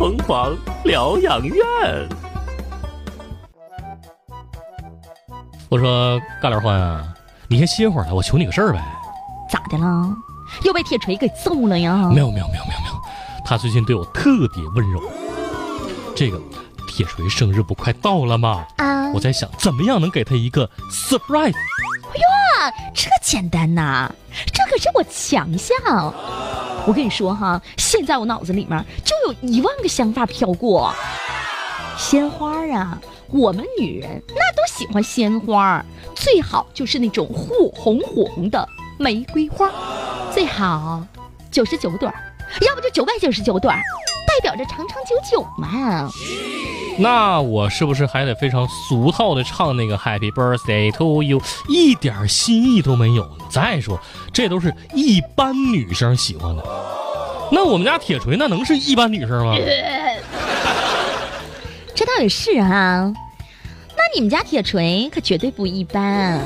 疯狂疗养院。我说干点欢啊，你先歇会儿来，我求你个事儿呗。咋的了？又被铁锤给揍了呀？没有没有没有没有没有，他最近对我特别温柔。这个铁锤生日不快到了吗？啊，我在想怎么样能给他一个 surprise。哎呀，这简单呐，这可是我强项。我跟你说哈，现在我脑子里面就有一万个想法飘过。鲜花啊，我们女人那都喜欢鲜花，最好就是那种火红红的玫瑰花，最好九十九朵，要不就九百九十九朵，代表着长长久久嘛。那我是不是还得非常俗套的唱那个 Happy Birthday to you，一点新意都没有？再说，这都是一般女生喜欢的。那我们家铁锤那能是一般女生吗？这倒也是啊，那你们家铁锤可绝对不一般。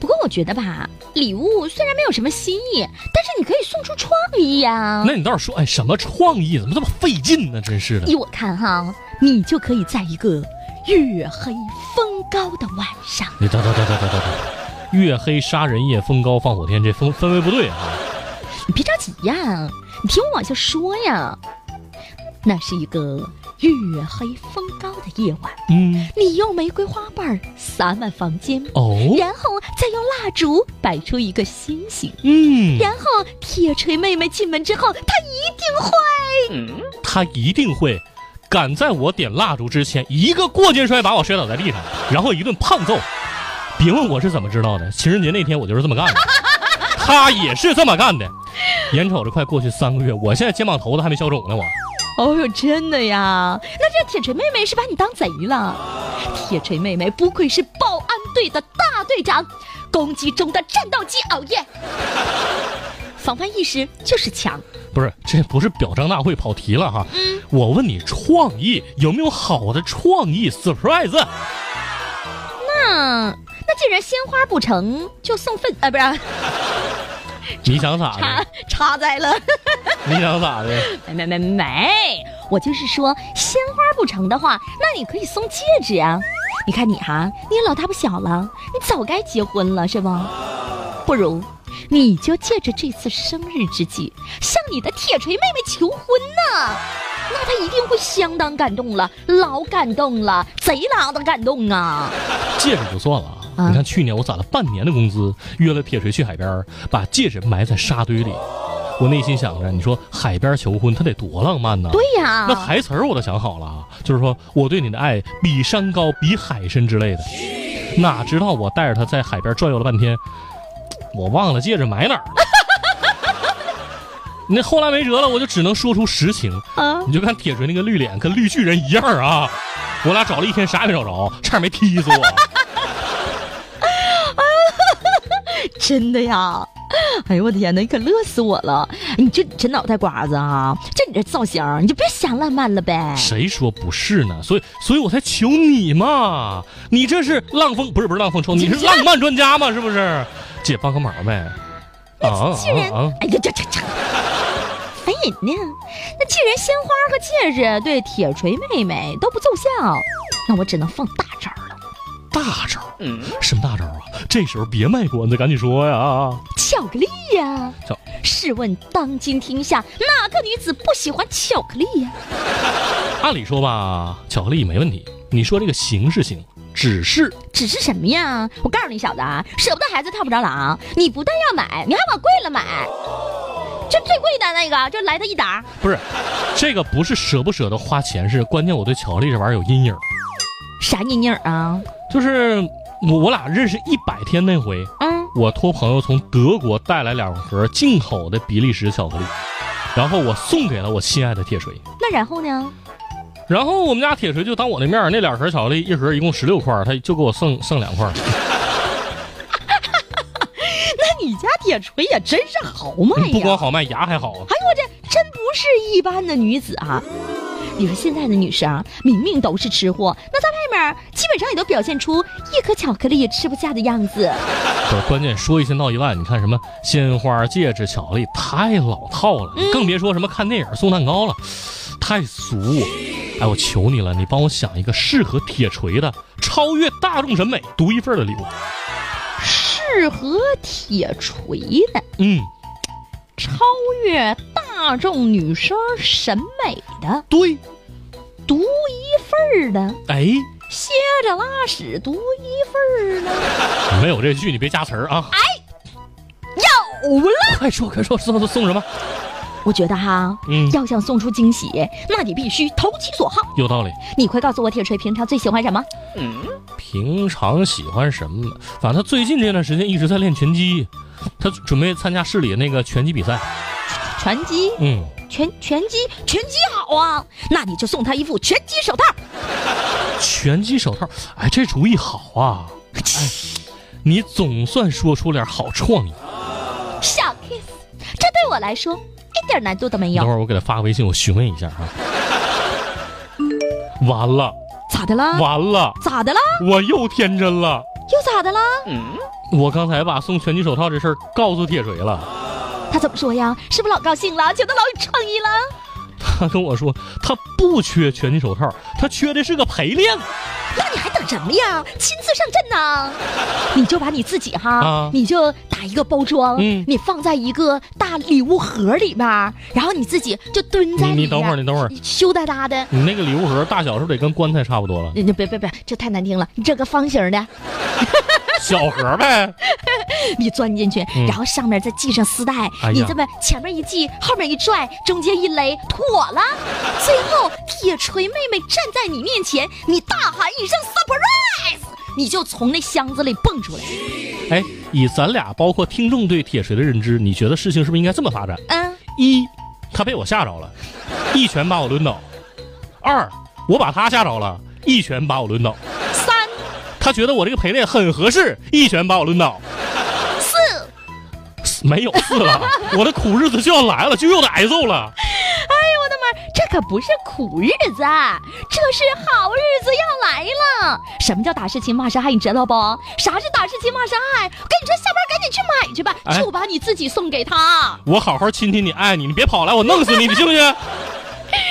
不过我觉得吧，礼物虽然没有什么新意，但是你可以送出创意呀。那你倒是说，哎，什么创意？怎么这么费劲呢？真是的。依我看哈，你就可以在一个月黑风高的晚上，你等等等等等等等，月黑杀人夜，风高放火天，这氛氛围不对啊。你别着急呀，你听我往下说呀。那是一个月黑风高的夜晚，嗯，你用玫瑰花瓣儿洒满房间，哦，然后再用蜡烛摆出一个星星，嗯，然后铁锤妹妹进门之后，她一定会，她一定会赶在我点蜡烛之前，一个过肩摔把我摔倒在地上，然后一顿胖揍。别问我是怎么知道的，情人节那天我就是这么干的，他也是这么干的。眼瞅着快过去三个月，我现在肩膀头子还没消肿呢，我。哦哟，真的呀？那这铁锤妹妹是把你当贼了？铁锤妹妹不愧是保安队的大队长，攻击中的战斗机熬夜，防范意识就是强。不是，这不是表彰大会跑题了哈。嗯，我问你，创意有没有好的创意 surprise？那那既然鲜花不成就送粪啊，不是？你想咋插的？插在了。你想咋的？没没没没，我就是说，鲜花不成的话，那你可以送戒指啊。你看你哈，你也老大不小了，你早该结婚了是不？不如你就借着这次生日之际，向你的铁锤妹妹求婚呐、那她一定会相当感动了，老感动了，贼拉的感动啊！戒指就算了啊，啊你看去年我攒了半年的工资，约了铁锤去海边，把戒指埋在沙堆里。我内心想着，你说海边求婚，他得多浪漫呢！对呀、那台词儿我都想好了啊，就是说我对你的爱比山高，比海深之类的。哪知道我带着他在海边转悠了半天，我忘了戒指埋哪儿了。那后来没辙了，我就只能说出实情。啊，你就看铁锤那个绿脸，跟绿巨人一样啊！我俩找了一天，啥也没找着，差点没踢死我。真的呀！哎呦我的天哪，你可乐死我了！你这这脑袋瓜子啊，就你这造型，你就别瞎浪漫了呗。谁说不是呢？所以，所以我才求你嘛！你这是浪风，不是不是浪风抽，你是浪漫专家嘛？是不是？姐帮个忙呗！啊既然，啊！哎呀，这这这，烦人呢。那既然鲜花和戒指对铁锤妹妹都不奏效，那我只能放大招了。大招？什么大招啊？这时候别卖关子，赶紧说呀！巧克力呀巧！试问当今天下哪个女子不喜欢巧克力呀？按理说吧，巧克力没问题。你说这个行是行，只是只是什么呀？我告诉你小子啊，舍不得孩子套不着狼。你不但要买，你还往贵了买。就最贵的那个，就来它一打。不是这个不是舍不舍得花钱，是关键我对巧克力这玩意儿有阴影。啥阴影啊？就是我我俩认识一百天那回，嗯，我托朋友从德国带来两盒进口的比利时巧克力，然后我送给了我心爱的铁锤。那然后呢？然后我们家铁锤就当我的面儿，那两盒巧克力一盒一共十六块儿，他就给我剩剩两块儿。那你家铁锤也真是豪迈呀！不光好卖，牙还好。哎呦我这真不是一般的女子啊！你说现在的女生啊明明都是吃货，那在外面基本上也都表现出一颗巧克力也吃不下的样子。不是，关键说一千道一万，你看什么鲜花、戒指、巧克力，太老套了，嗯更别说什么看电影送蛋糕了。太俗。哎，我求你了，你帮我想一个适合铁锤的、超越大众审美、独一份的礼物。适合铁锤的，嗯，超越大众女生审美的，对，独一份儿的，哎，歇着拉屎独一份儿的，没有这句你别加词儿啊！哎有了。快说快说，送送什么？我觉得哈，嗯要想送出惊喜，那你必须投其所好。有道理。你快告诉我，铁锤平常最喜欢什么？嗯平常喜欢什么？反正他最近这段时间一直在练拳击，他准备参加市里那个拳击比赛。拳击，嗯，拳拳击，拳击好啊！那你就送他一副拳击手套。拳击手套，哎，这主意好啊！哎，你总算说出点好创意。小 kiss，这对我来说一点难度都没有。等会儿我给他发个微信，我询问一下哈。完了，咋的了？完了，咋的了？我又天真了。又咋的了？嗯我刚才把送拳击手套这事儿告诉铁锤了，他怎么说呀？是不是老高兴了？觉得老有创意了？他跟我说他不缺拳击手套，他缺的是个陪练。那你还等什么呀？亲自上阵呐！你就把你自己哈，啊你就打一个包装，嗯你放在一个大礼物盒里边儿，然后你自己就蹲在。你你等会儿，你等会儿，羞答答的。你那个礼物盒大小是不是得跟棺材差不多了？你你别别别，这太难听了！你这个方形的，小盒呗。你钻进去，嗯然后上面再系上丝带，哎你这么前面一系，后面一拽，中间一勒，妥了。最后，铁锤妹妹站在你面前，你大喊一声 “surprise”，你就从那箱子里蹦出来。哎，以咱俩包括听众对铁锤的认知，你觉得事情是不是应该这么发展？嗯，一，他被我吓着了，一拳把我抡倒；二，我把他吓着了，一拳把我抡倒。三他觉得我这个陪练很合适，一拳把我抡倒。四，没有四了，我的苦日子就要来了，就又得挨揍了。哎呦我的妈！这可不是苦日子，啊这是好日子要来了。什么叫打是亲，骂是爱？你知道不？啥是打是亲，骂是爱？我跟你说，下班赶紧去买去吧，哎就把你自己送给他。我好好亲亲你，爱你，你别跑来，我弄死你，你信不信？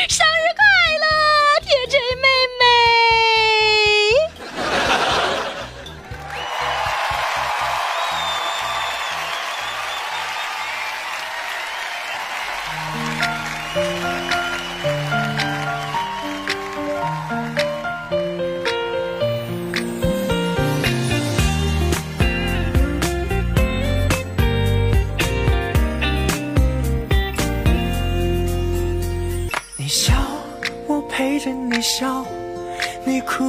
生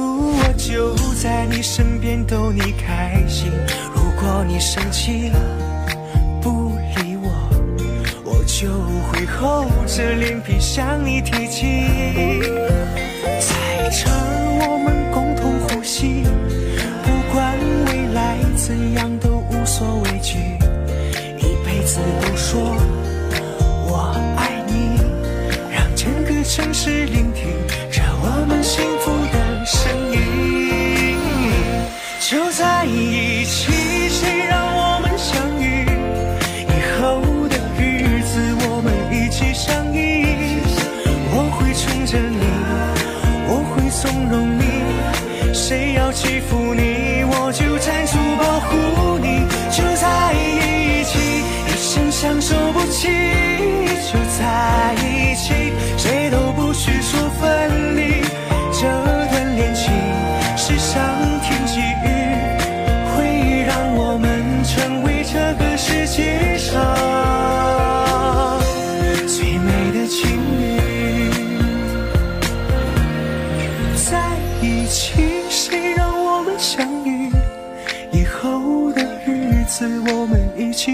我就在你身边逗你开心。如果你生气了，不理我，我就会厚着脸皮向你提起。在这，我们共同呼吸，不管未来怎样都无所畏惧，一辈子都说我爱你。让整个城市聆谁要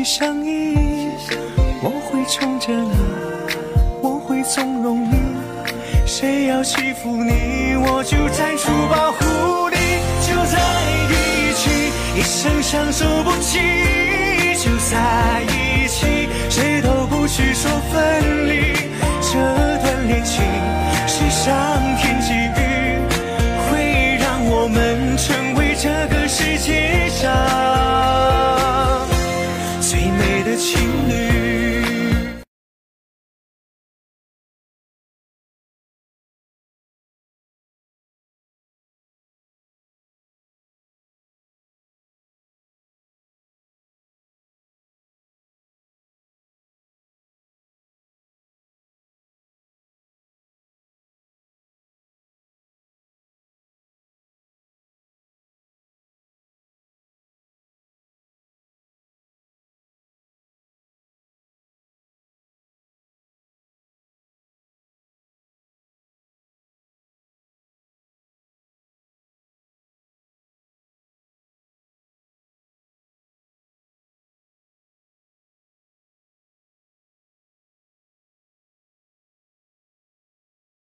相依我会宠着你我会纵容你谁要欺负你我就站出保护你就在一起一生相守不弃就在一起谁都不许说分离这段恋情